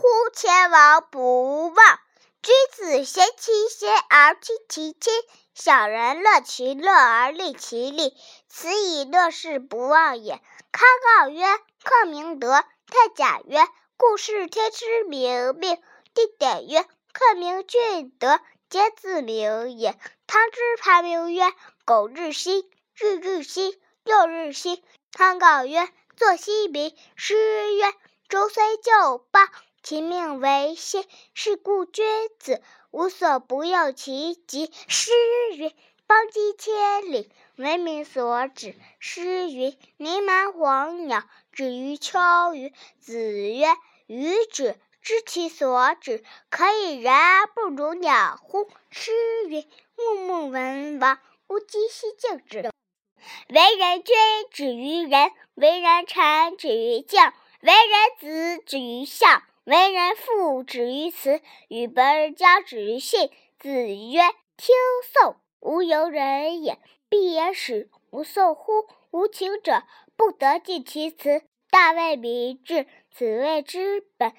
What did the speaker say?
乎前往不忘。君子贤其贤而亲其亲，小人乐其乐而利其利，此以乐事不忘也。康告曰：“克明德。”太甲曰：“故事天之明命。”地点曰：“克明俊德，皆自明也。”汤之盘铭曰：“苟日新，日日新，又日新。”康告曰：“作新民。”诗曰：“周虽旧，邦其命维新。是故君子无所不用其极。”诗云：“邦畿千里，为民所指。”诗云：“民蛮黄鸟，止于秋隅。”子曰：“予止，知其所止，可以人而不如鸟乎？”诗云：“穆穆文王，乌鸡西敬之。”为人君，止于仁；为人臣，止于敬；为人子，止于孝；为人父，止于慈；与本人交，止于信。子曰：“听讼，无由人也；必言使无讼乎？无情者不得尽其辞。大为民治，此谓之本。